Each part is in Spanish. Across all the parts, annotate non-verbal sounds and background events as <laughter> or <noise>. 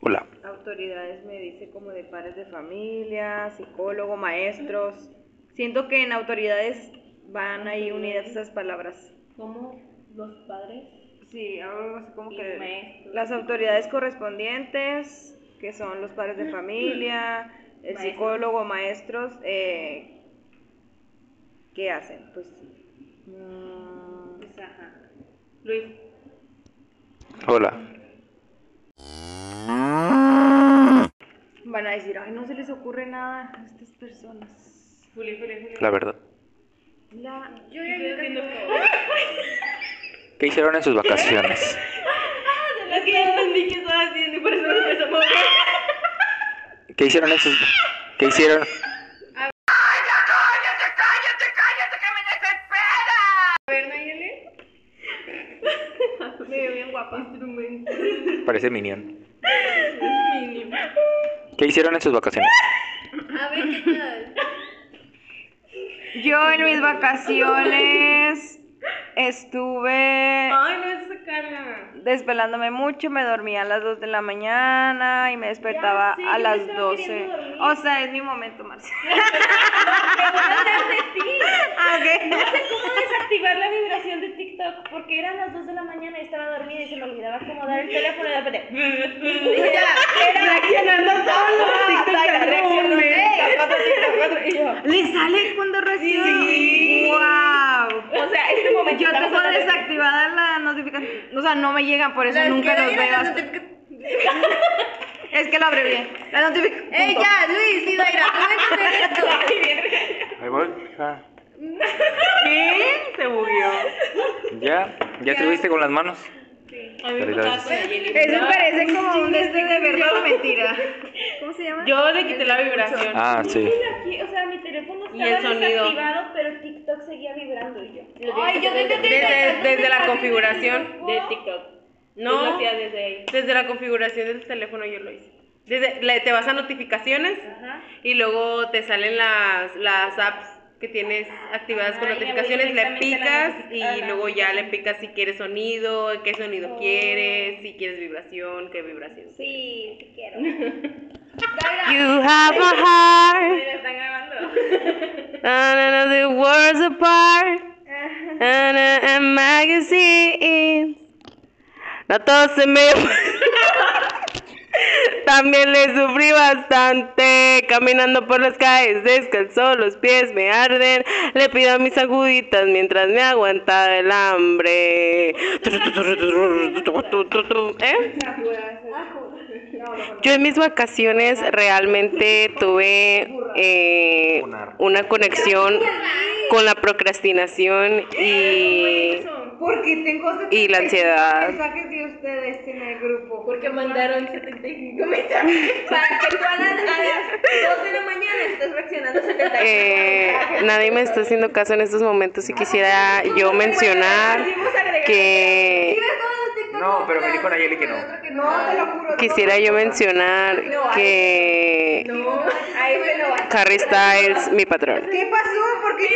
Hola. Autoridades me dice como de padres de familia, psicólogo, maestros. Siento que en autoridades van ahí unidas esas palabras. ¿Cómo los padres? Sí, algo así como que maestros. las autoridades correspondientes, que son los padres de familia, el Maestros. psicólogo, maestros, eh, ¿qué hacen? Pues mm, Pues, ajá. Luis, Hola. Van a decir, ay, no se les ocurre nada a estas personas. Juli, Juli, Juli. La verdad. La... Yo ya entiendo ¿Qué hicieron en sus vacaciones? <laughs> Es que ya entendí qué estaba haciendo y por eso me empezó a mover. ¿Qué hicieron en sus... ¿Qué hicieron? A ver, Nayeli. Me veo bien guapa. Instrumento. Parece Minion. Mínimo. ¿Qué hicieron en sus vacaciones? A ver, ¿qué tal? Yo en mis vacaciones estuve Ay, no es sacarla. desvelándome mucho, me dormía a las 2 de la mañana y me despertaba sé, a me las estaba 12. queriendo dormir. O sea, es mi momento, Marcia. <laughs> Preguntas de ti. Ah, <laughs> ok. No sé cómo desactivar la vibración de TikTok porque eran las 2 de la mañana y estaba dormida y se me olvidaba acomodar el <laughs> teléfono y de repente. <laughs> Reaccionando <laughs> solo. ¿Le sale cuando recibe? Sí. ¡Wow! O sea, este momento. Yo tengo desactivada la notificación. O sea, no me llegan, por eso nunca los veo. hasta-. Es que lo abrevié. La notificación. ¡Ey, ya, Luis! ¡Sí, Daira! ¡Tú me esto! Ahí voy. ¿Qué? Se bugueó. ¿Ya? ¿Ya estuviste con las manos? A mí me Eso parece como un este de verdad o mentira. ¿Cómo se llama? Yo le quité la vibración. Ah, sí. Aquí, o sea, mi teléfono Y el estaba sonido. desactivado, pero TikTok seguía vibrando y yo. Ay, yo desde, desde, desde la configuración De TikTok. Lo No, hacía desde ahí. desde la configuración del teléfono yo lo hice. Desde, le- te vas a notificaciones Ajá. y luego te salen las, las apps que tienes activadas con Ajá, notificaciones, le picas notific- y luego ya le picas si quieres sonido, qué sonido Oh. quieres, si quieres vibración, qué vibración. Sí, te quiero. <laughs> You have a heart, están grabando. <laughs> and the worlds apart, and a magazine. No todo se me... También le sufrí bastante caminando por las calles descalzo, los pies me arden. Le pido mis aguditas mientras me aguanta el hambre. ¿Eh? Yo en mis vacaciones realmente tuve eh, una conexión con la procrastinación y, Porque tengo y la ansiedad. mensajes de ustedes en el grupo. Porque mandaron 75 mensajes para que tú a las, a las 2 de la mañana estés reaccionando 75 Eh, nadie me está haciendo caso en estos momentos y quisiera yo mencionar que No, pero me dijo Nayeli que no. No, te lo juro. quisiera yo mencionar que No, ahí se lo va. Harry Styles, mi patrón. ¿Qué pasó? ¿Por qué?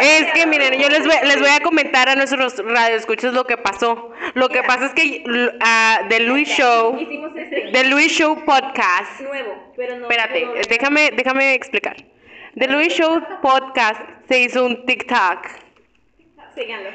Es que miren, yo les voy, les voy a comentar a nuestros radioescuchos lo que pasó. Lo que pasa es que l- ah, The Luis Show, Hicimos este The Luis Show Podcast. nuevo, pero no. Espérate, déjame, déjame explicar. The Luis Show Podcast se hizo un TikTok.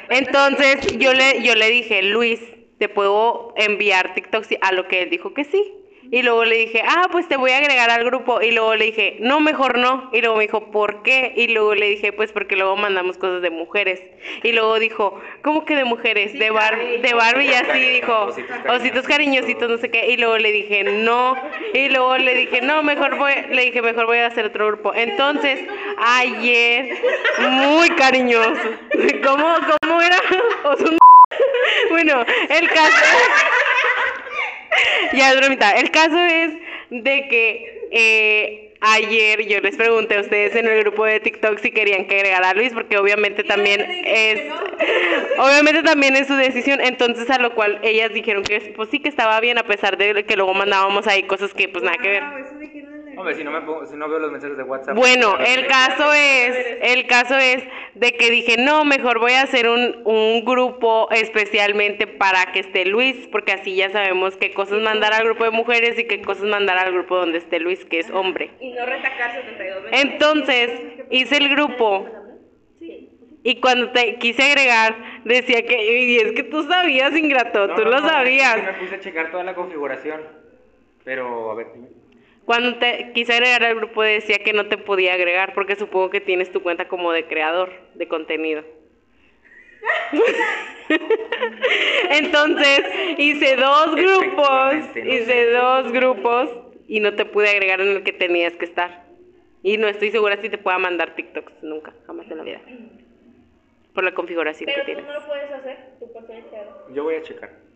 Entonces yo le, yo le dije, Luis, ¿te puedo enviar TikToks? A lo que él dijo que sí. Y luego le dije, ah, pues te voy a agregar al grupo. Y luego le dije, no, mejor no. Y luego me dijo, ¿por qué? Y luego le dije, pues porque luego mandamos cosas de mujeres. Y luego dijo, ¿cómo que de mujeres? De, Bar de Barbie y así dijo, ositos cariñositos, no sé qué. Y luego le dije, no. Y luego le dije, no, mejor voy, le dije, mejor voy a hacer otro grupo. Entonces, ayer, muy cariñoso. ¿Cómo, cómo era? <laughs> <laughs> Bueno, el caso... <laughs> ya es bromita. El caso es de que eh, ayer yo les pregunté a ustedes en el grupo de TikTok si querían que agregara a Luis, porque obviamente también es, <laughs> obviamente también es su decisión. Entonces a lo cual ellas dijeron que pues sí que estaba bien a pesar de que luego mandábamos ahí cosas que pues nada que ver. Hombre, si no, me pongo- si no veo los mensajes de WhatsApp. Bueno, el caso es, el caso es de que dije, no, mejor voy a hacer un, un grupo especialmente para que esté Luis, porque así ya sabemos qué cosas mandar al grupo de mujeres y qué cosas mandar al grupo donde esté Luis, que es hombre. Y no retacar 72 veces. Entonces, hice el grupo y cuando te quise agregar, decía que, y es que tú sabías, ingrato, No, tú no, lo no, es sabías. que me puse a checar toda la configuración. Pero, a ver, dime. Cuando te quise agregar al grupo decía que no te podía agregar porque supongo que tienes tu cuenta como de creador de contenido. <laughs> Entonces hice dos grupos, no hice sé. dos grupos y no te pude agregar en el que tenías que estar. Y no estoy segura si te pueda mandar TikToks nunca, jamás en la vida. Por la configuración Pero que tú tienes. no lo puedes hacer, tú por. Yo voy a checar.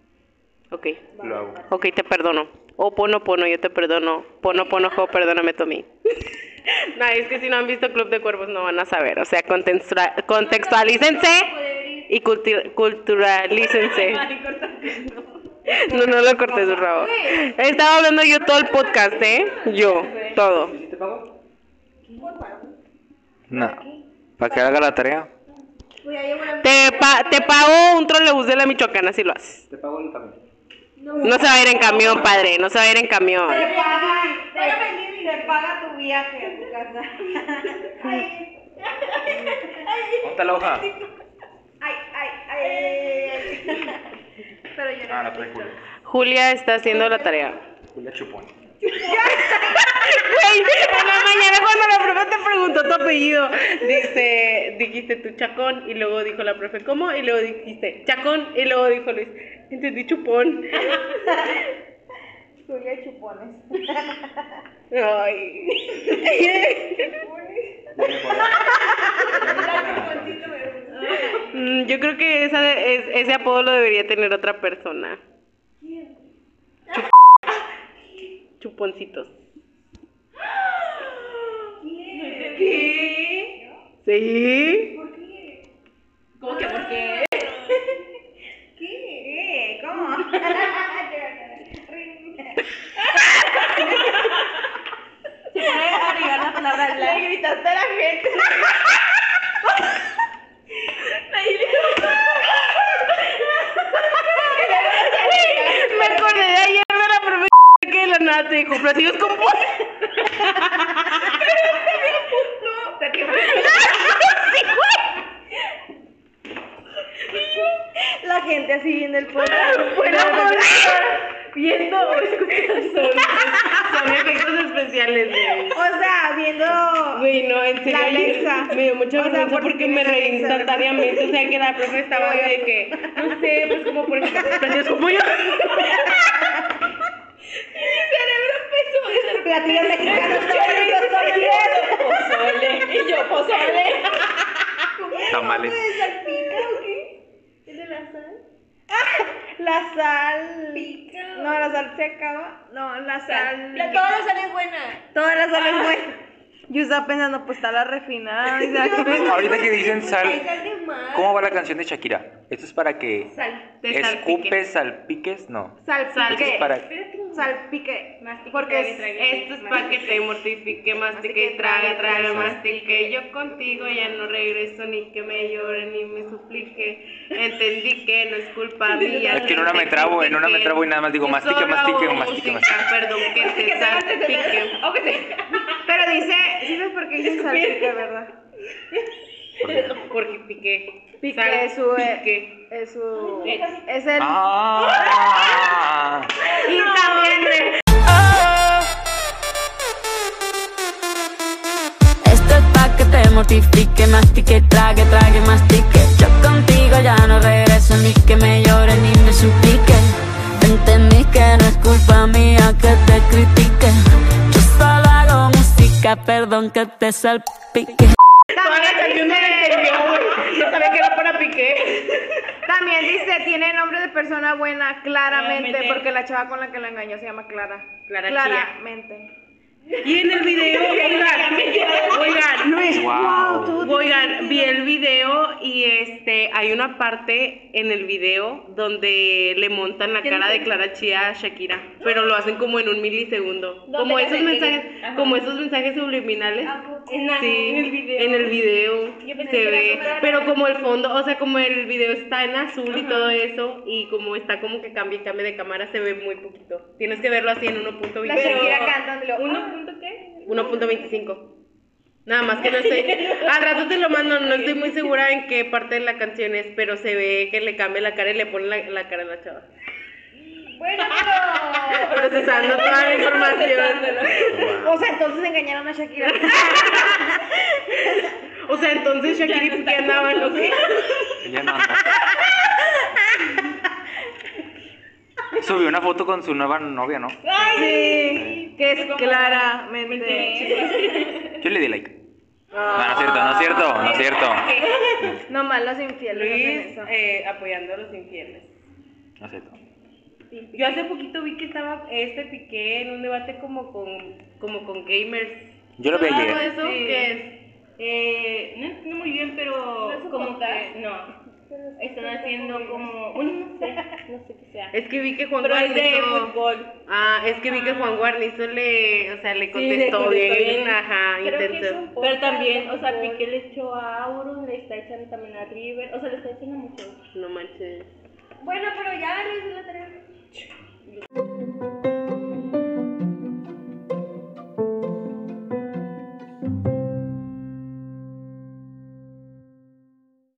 Ok, Lo hago. ok, te perdono. O pono pono, yo te perdono. Pono pono jo, perdóname tú a mí. No, es que si no han visto Club de Cuervos no van a saber. O sea, contextua- contextualícense y culti- culturalícense. No, no lo cortes, por favor. Estaba hablando yo todo el podcast, ¿eh? Yo, todo. No. ¿Para que haga la tarea? Te, pa- te pago un trolebús de la Michoacana si lo haces. Te pago el camión. No se va a ir en camión, padre. No se va a ir en camión. Te paga, te, te paga tu viaje a tu casa. <laughs> ¿Dónde está la hoja? Ay, ay, ay. Pero yo no. Ah, la trae Julia. Julia está haciendo la tarea. Julia Chupón. Güey, en la mañana cuando la profe te preguntó tu apellido, dice, dijiste tú Chacón y luego dijo la profe, ¿cómo? Y luego dijiste Chacón y luego dijo Luis, entendí chupón. Julia Chupones. Ay. Mm, Yo creo que esa de- es- ese apodo lo debería tener otra persona. Chuponcitos. ¿Qué? ¿Sí? ¿Cómo que por qué? ¿Qué? ¿Cómo? <laughs> Se puede agregar la palabra la. Le gritaste a la gente. Me acordé de ayer de la profe que de la nada te dijo, platillos con pollo. La gente así viendo el podcast. Bueno, viendo o escuchando son, efectos especiales, güey. O sea, viendo. Güey, no, en serio, La Alexa. me dio mucha O sea, vergüenza porque porque me reí instantáneamente. O sea, que la profe estaba de que, no sé, pues como por ejemplo, platillos con pollo. Platillos mexicanos. Pozole. Y yo, pozole. Tamales. ¿Salpica o qué? ¿Es de la sal? La sal. Pica. No, la sal se acaba. No, la sal. La- Toda la sal es buena. Toda la sal es buena. Yo estaba pensando, pues está la refinada. acaba. <laughs> Ahorita que dicen sal, sal. ¿cómo va la canción de Shakira? Esto es para que Sal. Escupes, salpiques, no. Salpique. Esto es para Salpique. Mastique, Porque trague, es- trague. Esto es para que te mortifique, mastique traga, traga, mastique. Yo contigo ya no regreso ni que me llore ni me suplique. Entendí que no es culpa <laughs> mía. Es que en una me trabo, en una me trabo y nada más digo, mastique, mastique, mastique, mastique. Perdón, que te salpique. <laughs> Pero dice, ¿sí sabes por qué dice salpique, verdad? <laughs> Porque piqué. Pique es su. Salpique. Es su. Es el. Ah. Y también. Esto es pa' que te mortifique, mastique, trague, trague, mastique. Yo contigo ya no regreso ni que me llore ni me suplique. Entendí que no es culpa mía que te critique. Yo solo hago música, perdón que te salpique. Toda la canción no la entendió, güey. No sabía que era para piqué. También dice, tiene nombre de persona buena, claramente, Claramente. porque la chava con la que la engañó se llama Clara. Clara Claramente. Y en el video, <laughs> oigan, oigan, Luis, wow. Oigan, vi el video y este hay una parte en el video donde le montan la cara de Clara Chía a Shakira, pero lo hacen como en un milisegundo, ¿Dónde como esos mensajes, Ajá. como esos mensajes subliminales. En, la- Sí, en el video. en el video se ve, pero como el fondo, o sea, como el video está en azul y todo eso, y como está como que cambia y cambia de cámara, se ve muy poquito. Tienes que verlo así en 1.25. La Shakira cantándolo. ¿Uno punto qué? 1.25. Nada más que no estoy. Al rato te lo mando, no estoy muy segura en qué parte de la canción es, pero se ve que le cambia la cara y le pone la, la cara a la chava. Bueno, pero... Procesando toda la información. O sea, entonces engañaron a Shakira. O sea, entonces Shakira, ¿por qué andaban o qué? Ya no anda. Subió una foto con su nueva novia, ¿no? Sí, que es claramente... Yo le di like. No, no es cierto, no es cierto, no es cierto. No más los infieles hacen Luis eso. eh, apoyando a los infieles. No es cierto. Yo hace poquito vi que estaba este Piqué en un debate como con, como con gamers. Yo lo vi ¿Todo ayer. eso Sí. que es? Eh, no muy bien, pero ¿No es un como podcast? que no. Están haciendo como, bueno, no sé, no sé qué sea. Es que vi que Juan Pero es de Guarnizo- fútbol. Ah, es que vi que Juan Guarnizo le, o sea, le Sí, contestó, le contestó bien, bien. ajá, un Pero también, o sea. Piqué le echó a Auron, le está echando también a River, o sea, le está echando mucho. No manches. Bueno, pero ya Luis la tarea.